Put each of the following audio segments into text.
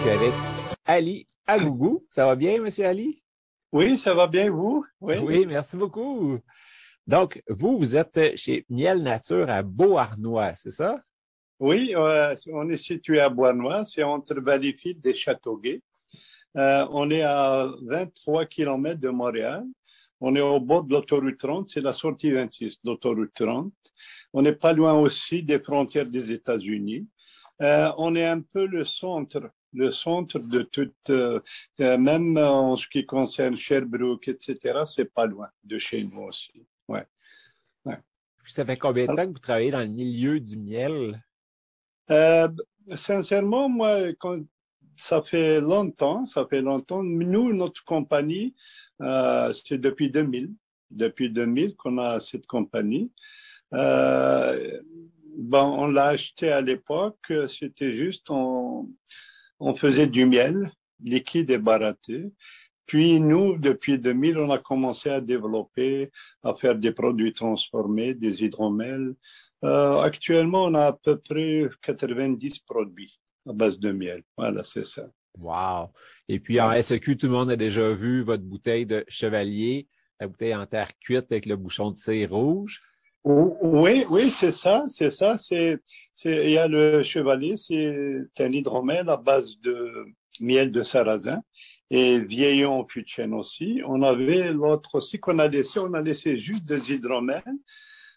Je suis avec Ali Agougou. Ça va bien, Monsieur Ali? Oui, ça va bien, vous? Oui, oui merci beaucoup. Donc, vous, vous êtes chez Miel Nature à Beauharnois, c'est ça? Oui, euh, on est situé à Beauharnois, c'est entre Valleyfield et Châteauguay. Euh, on est à 23 km de Montréal. On est au bord de l'autoroute 30, c'est la sortie 26 de l'autoroute 30. On n'est pas loin aussi des frontières des États-Unis. Euh, on est un peu le centre le centre de toute, euh, euh, même en ce qui concerne Sherbrooke, etc., c'est pas loin de chez nous aussi. Ouais. ouais. Ça fait combien de temps que vous travaillez dans le milieu du miel? Euh, sincèrement, moi, quand, ça fait longtemps, ça fait longtemps. Nous, notre compagnie, euh, c'est depuis 2000. Depuis 2000 qu'on a cette compagnie. Euh, bon, on l'a acheté à l'époque, c'était juste, on, on faisait du miel liquide et baraté. Puis nous, depuis 2000, on a commencé à développer, à faire des produits transformés, des hydromels. Euh, actuellement, on a à peu près 90 produits à base de miel. Voilà, c'est ça. Wow! Et puis en SEQ, tout le monde a déjà vu votre bouteille de chevalier, la bouteille en terre cuite avec le bouchon de cire rouge. Oui, oui, c'est ça, c'est ça. C'est, il y a le chevalier, c'est un hydromel à base de miel de sarrasin et vieillon chêne aussi. On avait l'autre aussi qu'on a laissé, on a laissé juste des hydromels,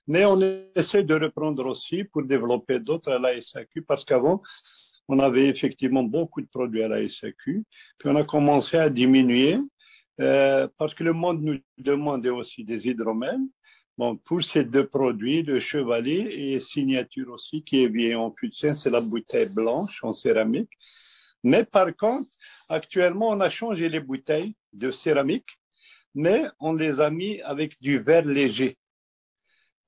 mais on essaie de reprendre aussi pour développer d'autres à la SAQ parce qu'avant, on avait effectivement beaucoup de produits à la SAQ, puis on a commencé à diminuer euh, parce que le monde nous demandait aussi des hydromels. Bon, pour ces deux produits, le Chevalier et Signature aussi, qui est bien en putain, c'est la bouteille blanche en céramique. Mais par contre, actuellement, on a changé les bouteilles de céramique, mais on les a mis avec du verre léger.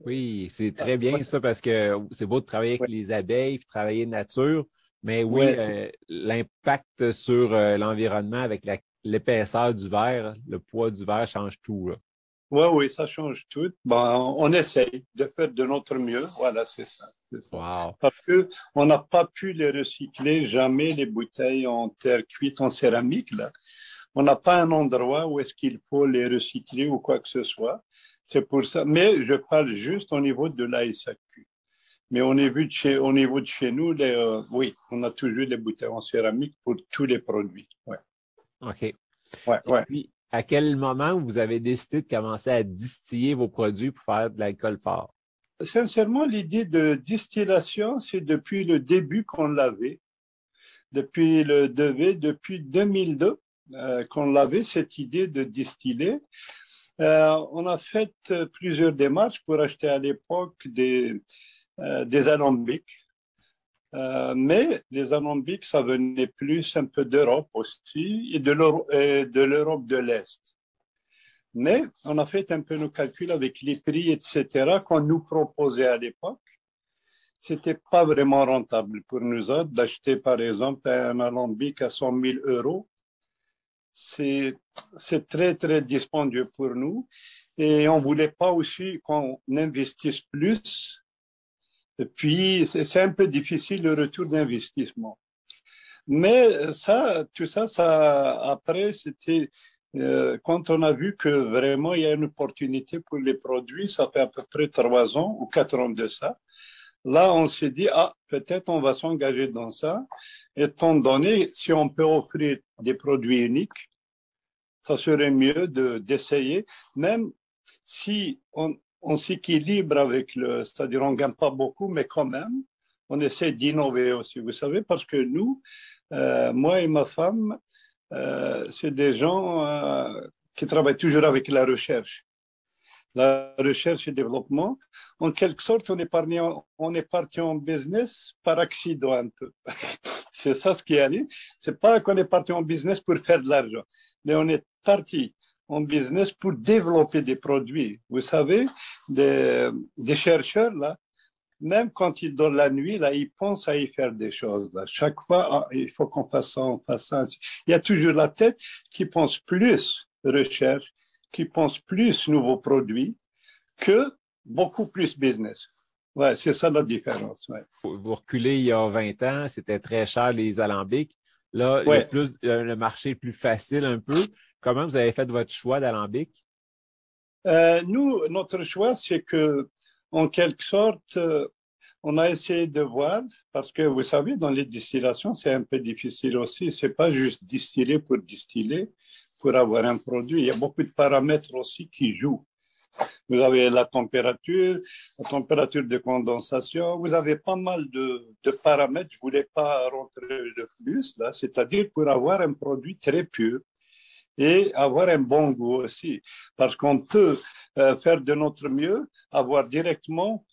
Oui, c'est très bien ça parce que c'est beau de travailler avec les abeilles, travailler nature, mais oui, euh, l'impact sur euh, l'environnement avec l'épaisseur du verre, le poids du verre change tout. Là. Oui, oui, ça change tout. Bon, on essaye de faire de notre mieux. Voilà, c'est ça. Wow. Parce que on n'a pas pu les recycler jamais les bouteilles en terre cuite en céramique là. On n'a pas un endroit où est-ce qu'il faut les recycler ou quoi que ce soit. C'est pour ça. Mais je parle juste au niveau de la SAQ. Mais au niveau de chez, au niveau de chez nous, les, euh, oui, on a toujours des bouteilles en céramique pour tous les produits. Ouais. OK. Ouais, ouais à quel moment vous avez décidé de commencer à distiller vos produits pour faire de l'alcool fort? Sincèrement, l'idée de distillation, c'est depuis le début qu'on l'avait. Depuis le devis, depuis 2002 euh, qu'on l'avait, cette idée de distiller. Euh, on a fait plusieurs démarches pour acheter à l'époque des, euh, des alambics euh, mais les alambics, ça venait plus un peu d'Europe aussi et de l'Europe de l'Est. Mais on a fait un peu nos calculs avec les prix, etc., qu'on nous proposait à l'époque. C'était pas vraiment rentable pour nous autres d'acheter, par exemple, un alambic à 100 000 euros. C'est, très, très dispendieux pour nous. Et on voulait pas aussi qu'on investisse plus. Et puis, c'est un peu difficile le retour d'investissement. Mais ça, tout ça, ça après, c'était euh, quand on a vu que vraiment il y a une opportunité pour les produits, ça fait à peu près trois ans ou quatre ans de ça. Là, on s'est dit, ah, peut-être on va s'engager dans ça, étant donné, si on peut offrir des produits uniques, ça serait mieux de, d'essayer, même si on, on s'équilibre avec le, c'est-à-dire on gagne pas beaucoup, mais quand même, on essaie d'innover aussi. Vous savez, parce que nous, euh, moi et ma femme, euh, c'est des gens euh, qui travaillent toujours avec la recherche. La recherche et développement, en quelque sorte, on est, parti en, on est parti en business par accident un peu. c'est ça ce qui arrive. C'est pas qu'on est parti en business pour faire de l'argent, mais on est parti en business pour développer des produits. Vous savez, des, des chercheurs, là, même quand ils dorment la nuit, là, ils pensent à y faire des choses. Là. Chaque fois, ah, il faut qu'on fasse ça, on fasse ça. Il y a toujours la tête qui pense plus recherche, qui pense plus nouveaux produits que beaucoup plus business. Ouais, c'est ça la différence. Ouais. Vous reculez il y a 20 ans, c'était très cher les alambics. Là, il y a plus, le marché est plus facile un peu. Comment vous avez fait votre choix d'alambic? Euh, nous, notre choix, c'est que en quelque sorte, euh, on a essayé de voir, parce que vous savez, dans les distillations, c'est un peu difficile aussi. C'est pas juste distiller pour distiller, pour avoir un produit. Il y a beaucoup de paramètres aussi qui jouent. Vous avez la température, la température de condensation. Vous avez pas mal de, de paramètres. Je voulais pas rentrer de plus là. C'est-à-dire pour avoir un produit très pur et avoir un bon goût aussi. Parce qu'on peut euh, faire de notre mieux, avoir directement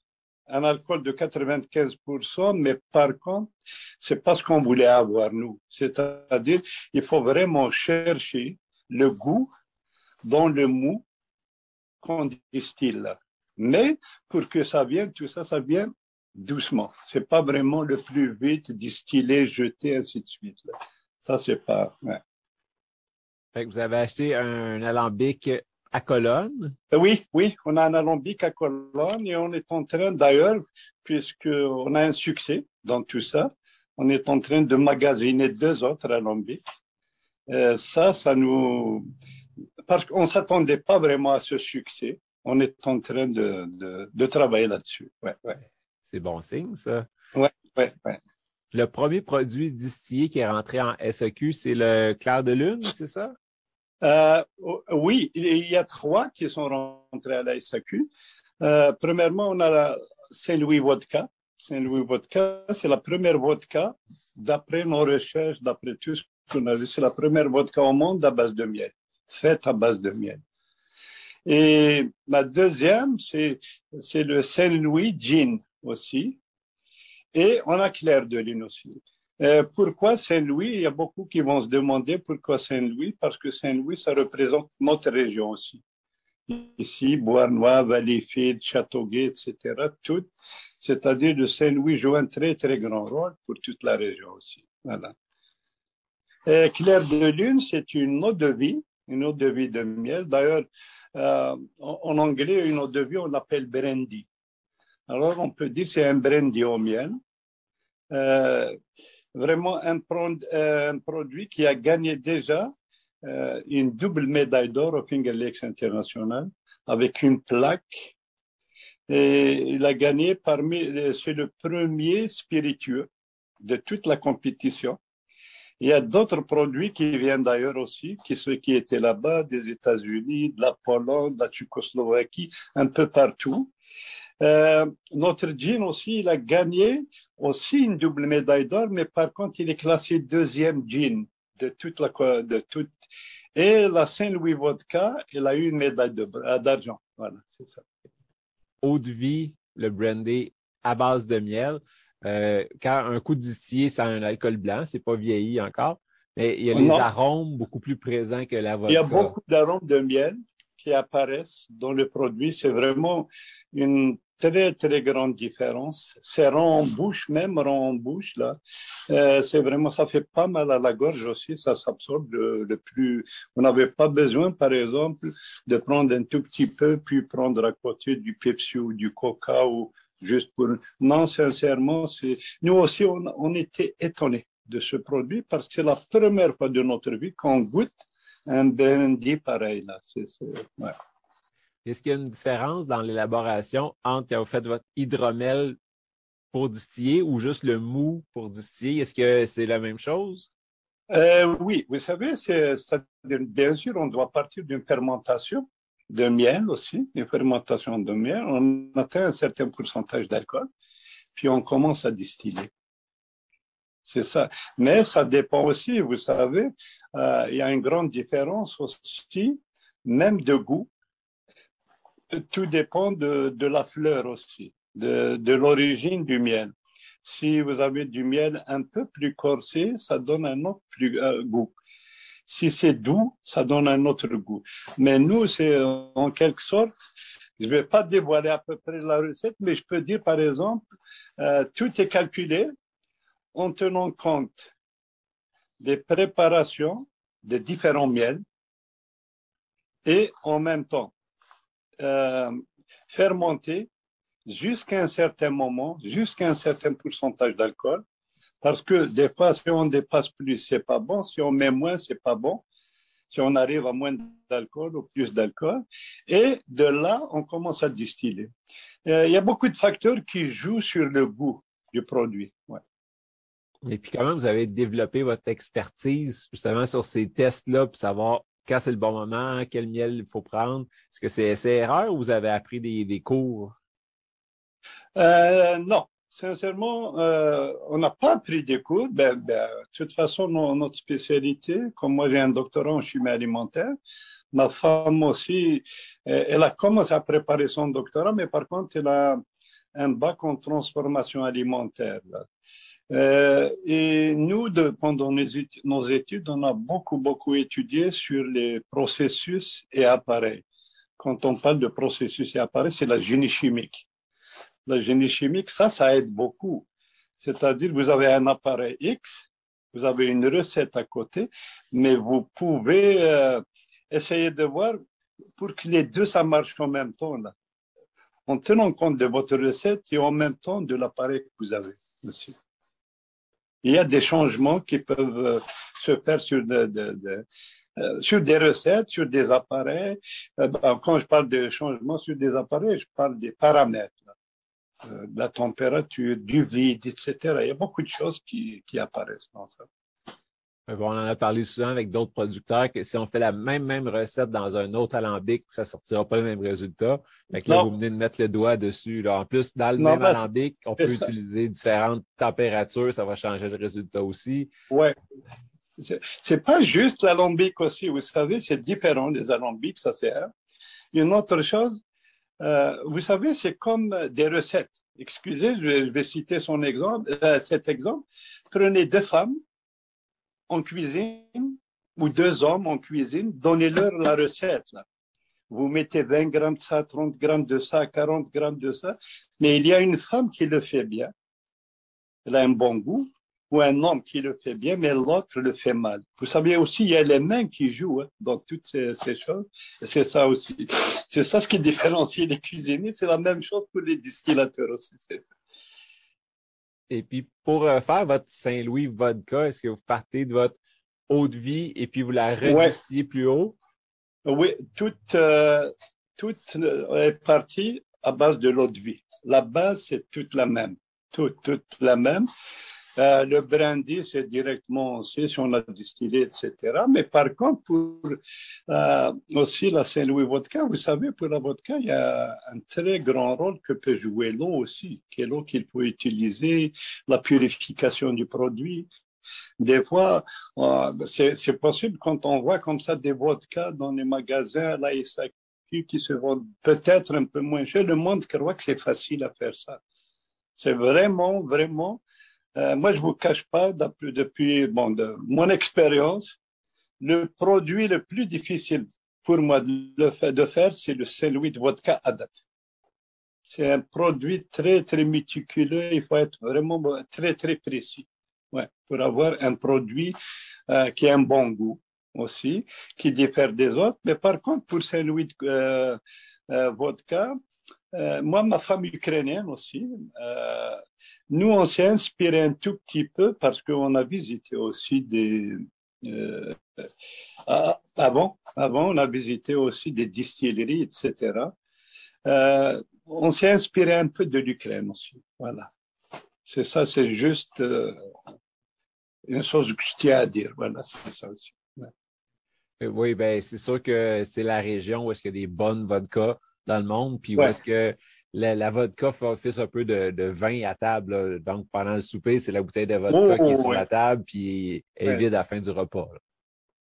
un alcool de 95%, mais par contre, c'est pas ce qu'on voulait avoir nous. C'est-à-dire, il faut vraiment chercher le goût dans le mou qu'on distille. Mais pour que ça vienne, tout ça, ça vient doucement. C'est pas vraiment le plus vite distillé, jeté, ainsi de suite. Ça, c'est pas. Ouais. Fait que vous avez acheté un alambic à Colonne? Euh, oui, oui, on a un alambic à Colonne et on est en train, d'ailleurs, puisqu'on a un succès dans tout ça, on est en train de magasiner deux autres alambics. Euh, ça, ça nous... Parce qu'on ne s'attendait pas vraiment à ce succès. On est en train de, de, de travailler là-dessus. Ouais, ouais. C'est bon signe, ça. Oui, oui, oui. Le premier produit distillé qui est rentré en SEQ, c'est le clair de lune, c'est ça? Euh, oui, il y a trois qui sont rentrés à la SAQ. Euh, premièrement, on a Saint-Louis Vodka. Saint-Louis Vodka, c'est la première vodka, d'après nos recherches, d'après tout ce qu'on a vu, c'est la première vodka au monde à base de miel, faite à base de miel. Et la deuxième, c'est, c'est le Saint-Louis Gin aussi. Et on a Claire de Lune aussi. Euh, pourquoi Saint-Louis? Il y a beaucoup qui vont se demander pourquoi Saint-Louis, parce que Saint-Louis, ça représente notre région aussi. Ici, Bois-Noir, Valleyfield, Châteauguay, etc., tout. C'est-à-dire que Saint-Louis joue un très, très grand rôle pour toute la région aussi. Voilà. Et Claire de Lune, c'est une eau de vie, une eau de vie de miel. D'ailleurs, euh, en anglais, une eau de vie, on l'appelle brandy. Alors, on peut dire c'est un brandy au miel. Euh, vraiment un, euh, un, produit qui a gagné déjà euh, une double médaille d'or au Finger Lakes International avec une plaque. Et il a gagné parmi, c'est le premier spiritueux de toute la compétition. Il y a d'autres produits qui viennent d'ailleurs aussi, qui ceux qui étaient là-bas, des États-Unis, de la Pologne, de la Tchécoslovaquie, un peu partout. Euh, notre jean aussi, il a gagné aussi une double médaille d'or, mais par contre, il est classé deuxième jean de toute la, de toute. Et la Saint-Louis Vodka, il a eu une médaille euh, d'argent. Voilà, c'est ça. Eau de vie, le brandy à base de miel. Euh, quand un coup de distillé, c'est un alcool blanc, c'est pas vieilli encore, mais il y a les arômes beaucoup plus présents que la vodka. Il y a beaucoup d'arômes de miel qui apparaissent dans le produit. C'est vraiment une très, très grande différence. C'est rond en bouche, même rond en bouche, là. Euh, c'est vraiment, ça fait pas mal à la gorge aussi, ça s'absorbe le, plus. Vous n'avez pas besoin, par exemple, de prendre un tout petit peu, puis prendre à côté du Pepsi ou du Coca ou juste pour. Non, sincèrement, c'est. Nous aussi, on, on était étonnés de ce produit parce que c'est la première fois de notre vie qu'on goûte un brandy pareil, là. C'est, ouais. Est-ce qu'il y a une différence dans l'élaboration entre quand vous votre hydromel pour distiller ou juste le mou pour distiller? Est-ce que c'est la même chose? Euh, oui, vous savez, bien sûr, on doit partir d'une fermentation de miel aussi, une fermentation de miel. On atteint un certain pourcentage d'alcool, puis on commence à distiller. C'est ça. Mais ça dépend aussi, vous savez, euh, il y a une grande différence aussi, même de goût, tout dépend de, de la fleur aussi, de, de l'origine du miel. Si vous avez du miel un peu plus corsé, ça donne un autre plus, euh, goût. Si c'est doux, ça donne un autre goût. Mais nous, c'est en quelque sorte, je ne vais pas dévoiler à peu près la recette, mais je peux dire par exemple, euh, tout est calculé en tenant compte des préparations de différents miels et en même temps euh, fermenter jusqu'à un certain moment, jusqu'à un certain pourcentage d'alcool, parce que des fois, si on dépasse plus, c'est pas bon. Si on met moins, c'est pas bon. Si on arrive à moins d'alcool ou plus d'alcool, et de là, on commence à distiller. Euh, il y a beaucoup de facteurs qui jouent sur le goût du produit. Et puis quand même, vous avez développé votre expertise justement sur ces tests-là pour savoir quand c'est le bon moment, quel miel il faut prendre? Est-ce que c'est essai-erreur ou vous avez appris des, des cours? Euh, non, sincèrement, euh, on n'a pas appris des cours. Ben, ben, de toute façon, notre spécialité, comme moi j'ai un doctorat en chimie alimentaire, ma femme aussi, elle a commencé à préparer son doctorat, mais par contre, elle a un bac en transformation alimentaire. Euh, et nous, de, pendant nos études, on a beaucoup, beaucoup étudié sur les processus et appareils. Quand on parle de processus et appareils, c'est la génie chimique. La génie chimique, ça, ça aide beaucoup. C'est-à-dire, vous avez un appareil X, vous avez une recette à côté, mais vous pouvez euh, essayer de voir pour que les deux, ça marche en même temps, là. En tenant compte de votre recette et en même temps de l'appareil que vous avez, monsieur il y a des changements qui peuvent euh, se faire sur, de, de, de, euh, sur des recettes, sur des appareils. Euh, ben, quand je parle de changements sur des appareils, je parle des paramètres, la température, du vide, etc. Il y a beaucoup de choses qui, qui apparaissent dans ça on en a parlé souvent avec d'autres producteurs que si on fait la même, même recette dans un autre alambic, ça ne sortira pas le même résultat. Fait là, vous venez de mettre le doigt dessus. Là. En plus, dans le même alambic, on peut utiliser différentes températures, ça va changer le résultat aussi. Oui. C'est pas juste l'alambic aussi, vous savez, c'est différent des alambics, ça c'est un. Une autre chose, euh, vous savez, c'est comme des recettes. Excusez, je vais, citer son exemple, euh, cet exemple. Prenez deux femmes en cuisine ou deux hommes en cuisine, donnez-leur la recette. Vous mettez 20 grammes de ça, 30 grammes de ça, 40 grammes de ça, mais il y a une femme qui le fait bien. Elle a un bon goût, ou un homme qui le fait bien, mais l'autre le fait mal. Vous savez aussi, il y a les mains qui jouent hein, dans toutes ces, ces choses. C'est ça aussi. C'est ça ce qui différencie les cuisiniers. C'est la même chose pour les distillateurs aussi. Et puis, pour euh, faire votre Saint-Louis vodka, est-ce que vous partez de votre eau de vie et puis vous la redistillez plus haut? Oui, toute, euh, toute euh, est partie à base de l'eau de vie. La base, c'est toute la même. Toute, toute la même. Euh, le brandy, c'est directement aussi si on l'a distillé, etc. Mais par contre, pour euh, aussi la Saint-Louis vodka, vous savez, pour la vodka, il y a un très grand rôle que peut jouer l'eau aussi, qui est l'eau qu'il faut utiliser, la purification du produit. Des fois, euh, c'est possible quand on voit comme ça des vodkas dans les magasins, la SAQ, qui se vendent peut-être un peu moins cher. Le monde croit que c'est facile à faire ça. C'est vraiment, vraiment euh, moi, je vous cache pas, depuis, bon, de mon expérience, le produit le plus difficile pour moi de, de faire, c'est le Saint-Louis de vodka à date. c'est un produit très, très méticuleux. Il faut être vraiment très, très précis ouais, pour avoir un produit euh, qui a un bon goût aussi, qui diffère des autres. Mais par contre, pour Saint-Louis euh, euh, vodka, euh, moi, ma femme ukrainienne aussi, euh, nous, on s'est inspiré un tout petit peu parce qu'on a visité aussi des... Euh, avant, avant, on a visité aussi des distilleries, etc. Euh, on s'est inspiré un peu de l'Ukraine aussi. Voilà. C'est ça, c'est juste euh, une chose que je tiens à dire. Voilà, c'est ça aussi. Oui, ben c'est sûr que c'est la région où est-ce qu'il y a des bonnes vodkas dans le monde, puis où est-ce que la, la vodka fait office un peu de, de vin à table. là. Donc, pendant le souper, c'est la bouteille de vodka Oh, qui est sur ouais. la table, puis elle est vide à la fin du repas. là.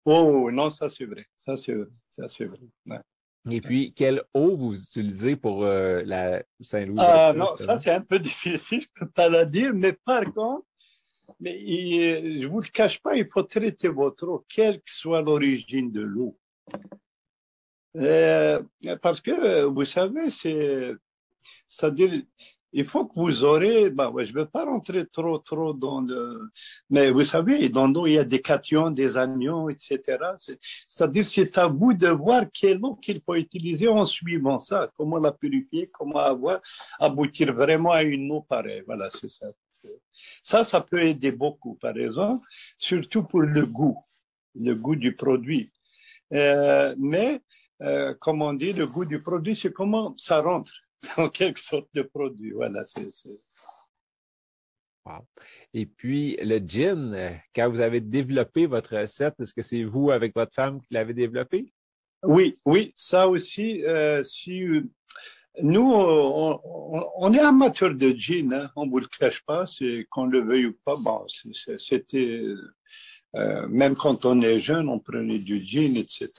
Oh, non, ça c'est vrai. Ça c'est vrai. Ça c'est vrai. Ouais. Et puis, quelle eau vous utilisez pour euh, la Saint-Louis? Ah, non, ça c'est un peu difficile, je peux pas la dire, mais par contre, mais il- je vous le cache pas, il faut traiter votre eau, quelle que soit l'origine de l'eau. Euh, parce que, euh, vous savez, c'est, c'est-à-dire, il faut que vous aurez, bah, je ne vais pas rentrer trop, trop dans le, mais vous savez, dans l'eau, il y a des cations, des anions, etc. C'est- C'est-à-dire, c'est à vous de voir quelle eau qu'il faut utiliser en suivant ça, comment la purifier, comment aboutir vraiment à une eau pareille. Voilà, c'est ça. Ça, ça peut aider beaucoup, par exemple, surtout pour le goût, le goût du produit. Euh, mais, euh, comme on dit, le goût du produit, c'est comment ça rentre en quelque sorte de produit. Voilà, c'est. c'est- Wow. Et puis, le gin, euh, quand vous avez développé votre recette, est-ce que c'est vous avec votre femme qui l'avez développé? Oui, oui, ça aussi. euh, si nous, on, est amateurs de gin, hein, on vous le cache pas, qu'on le veuille ou pas. Bon, c'était euh, même quand on est jeune, on prenait du gin, etc.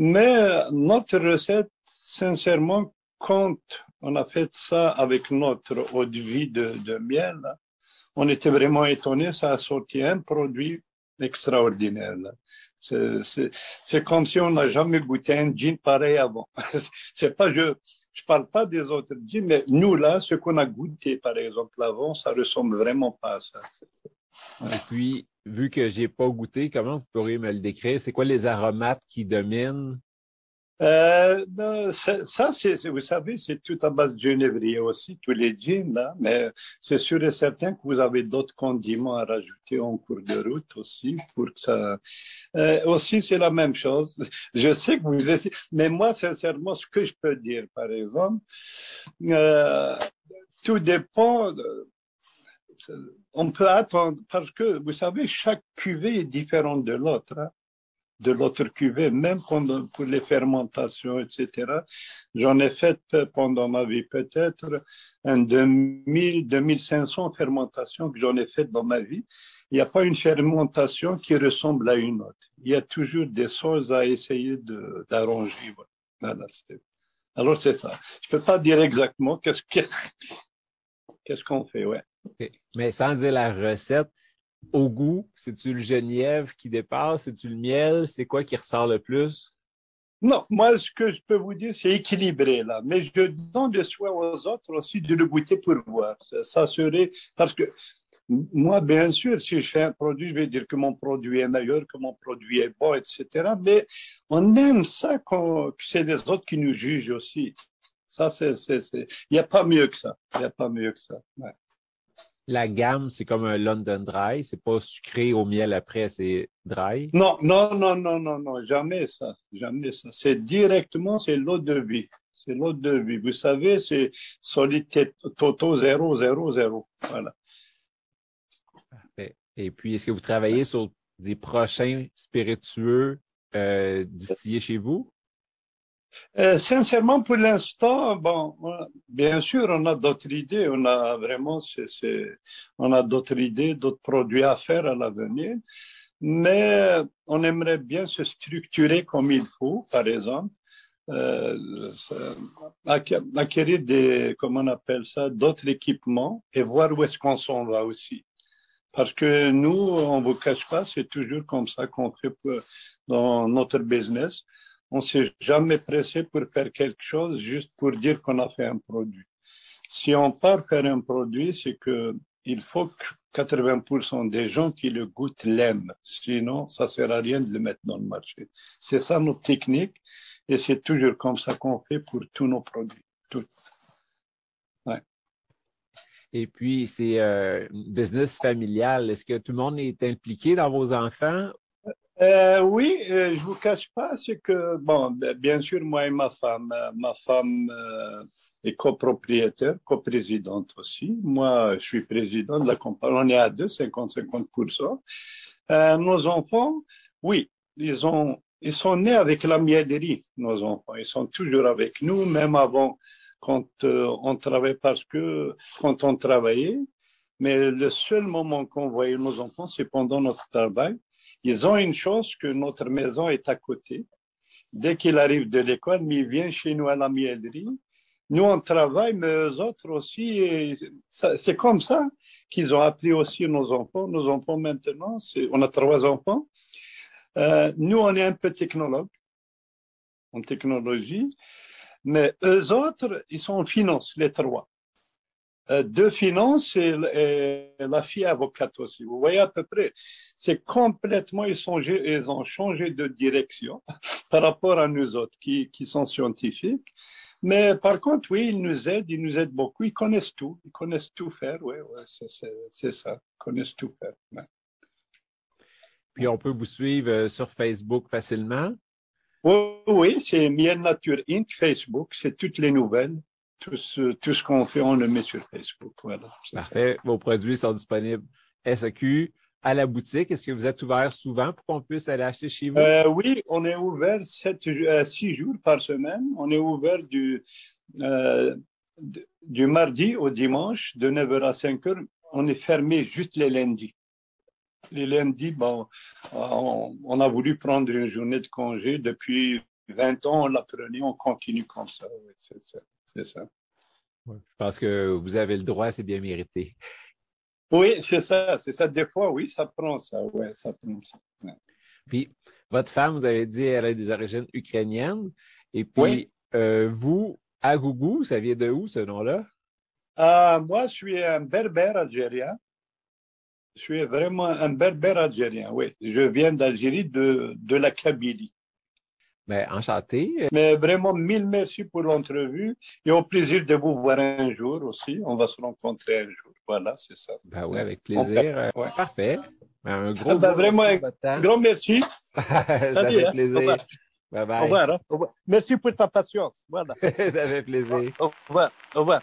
Mais notre recette, sincèrement, quand on a fait ça avec notre eau de vie de, de miel, on était vraiment étonnés. Ça a sorti un produit extraordinaire. c'est comme si on n'a jamais goûté un gin pareil avant. C'est pas je je parle pas des autres gins, mais nous là, ce qu'on a goûté par exemple avant, ça ressemble vraiment pas à ça. Et puis, vu que j'ai pas goûté, comment vous pourriez me le décrire? C'est quoi les aromates qui dominent? Euh, ben, ça, vous savez, c'est tout à base de genévrier aussi, tous les gins là, mais c'est sûr et certain que vous avez d'autres condiments à rajouter en cours de route aussi pour ça. Euh, aussi, c'est la même chose. Je sais que vous essayez, mais moi, sincèrement, ce que je peux dire, par exemple, euh, tout dépend. On peut attendre parce que vous savez, chaque cuvée est différente de l'autre. hein de l'autre cuvée, même pendant, pour les fermentations, etc. J'en ai fait pendant ma vie peut-être un 2000, 2500 fermentations que j'en ai fait dans ma vie. Il n'y a pas une fermentation qui ressemble à une autre. Il y a toujours des choses à essayer d'arranger. Voilà, alors c'est ça. Je peux pas dire exactement qu'est-ce que, qu'est-ce qu'on fait, ouais. OK. Mais sans dire la recette, au goût, c'est-tu le genièvre qui dépasse? C'est-tu le miel? C'est quoi qui ressort le plus? Non, moi, ce que je peux vous dire, c'est équilibré, là. Mais je donne le soin aux autres aussi de le goûter pour voir. Ça, serait, parce que moi, bien sûr, si je fais un produit, je vais dire que mon produit est meilleur, que mon produit est bon, etc. Mais on aime ça qu'on- que c'est les autres qui nous jugent aussi. Ça, c'est, il n'y a pas mieux que ça. Il n'y a pas mieux que ça. La gamme, c'est comme un London Dry. C'est pas sucré au miel après, c'est dry? Non, non, non, non, non, non, jamais ça, jamais ça. C'est directement, c'est l'eau de vie. C'est l'eau de vie. Vous savez, c'est solide toto 0, 0, 0. Voilà. Parfait. Et puis, est-ce que vous travaillez sur des prochains spiritueux euh, distillés chez vous? Euh, sincèrement, pour l'instant, bon, on- bien sûr, on a d'autres idées. On a vraiment, c'est, on a d'autres idées, d'autres produits à faire à l'avenir. Mais on aimerait bien se structurer comme il faut, par exemple. Euh, acquérir des, comment on appelle ça, d'autres équipements et voir où est-ce qu'on s'en va aussi. Parce que nous, on vous cache pas, c'est toujours comme ça qu'on fait dans notre business On s'est jamais pressé pour faire quelque chose juste pour dire qu'on a fait un produit. Si on part faire un produit, c'est que il faut que 80% des gens qui le goûtent l'aiment. Sinon, ça sert à rien de le mettre dans le marché. C'est ça notre technique et c'est toujours comme ça qu'on fait pour tous nos produits. Tout. Et puis, c'est euh, business familial. Est-ce que tout le monde est impliqué dans vos enfants euh, oui, euh, je vous cache pas, c'est que, bon, bien sûr, moi et ma femme, euh, ma femme euh, est copropriétaire, coprésidente aussi. Moi, je suis président de la compagnie. On est à deux, 50-50%. Euh, nos enfants, oui, ils ont, ils sont nés avec la miellerie, nos enfants. Ils sont toujours avec nous, même avant, quand on travaillait, parce que quand on travaillait, mais le seul moment qu'on voyait nos enfants, c'est pendant notre travail ils ont une chance que notre maison est à côté. Dès qu'il arrive de l'école, il vient chez nous à la miellerie. Nous, on travaille, mais eux autres aussi. C'est comme ça qu'ils ont appris aussi nos enfants. Nos enfants maintenant, on a trois enfants. Euh, nous, on est un peu technologue en technologie, mais eux autres, ils sont en finance, les trois. Euh, de finance et, la fille avocate aussi. Vous voyez à peu près, c'est complètement, ils, sont, ils ont changé de direction par rapport à nous autres qui, qui sont scientifiques. Mais par contre, oui, ils nous aident, ils nous aident beaucoup, ils connaissent tout, ils connaissent tout faire, oui, ouais, c'est ça, ils connaissent tout faire. Puis on peut vous suivre euh, sur Facebook facilement? Oui, oui c'est Miel Nature Inc. Facebook, c'est toutes les nouvelles tout ce, tout ce qu'on fait, on le met sur Facebook. Voilà, Parfait. Ça. Vos produits sont disponibles SEQ à la boutique. Est-ce que vous êtes ouvert souvent pour qu'on puisse aller acheter chez vous? Euh, oui, on est ouvert sept, euh, six jours par semaine. On est ouvert du, euh, du mardi au dimanche, de 9h à 5h. On est fermé juste les lundis. Les lundis, bon, on, on a voulu prendre une journée de congé. Depuis 20 ans, on l'a prenait, on continue comme ça. Oui, c'est ça. C'est ça. je pense que vous avez le droit, c'est bien mérité. Oui, c'est ça, c'est ça. Des fois, oui, ça prend ça. Ouais, ça prend ça. Puis, votre femme, vous avez dit, elle a des origines ukrainiennes. Et puis, euh, vous, Agougou, ça vient de où ce nom-là? Euh, moi, je suis un berbère algérien. Je suis vraiment un berbère algérien, oui. Je viens d'Algérie, de, de la Kabylie. Mais ben, enchanté. Mais vraiment, mille merci pour l'entrevue et au plaisir de vous voir un jour aussi. On va se rencontrer un jour. Voilà, c'est ça. Ben oui, avec plaisir. Euh, ouais. Parfait. Ben, un gros, ah ben, vraiment un grand merci. ça fait hein. plaisir. Bye bye. Au revoir, hein. Au revoir. Merci pour ta patience. Voilà. ça fait plaisir. Au revoir. Au revoir.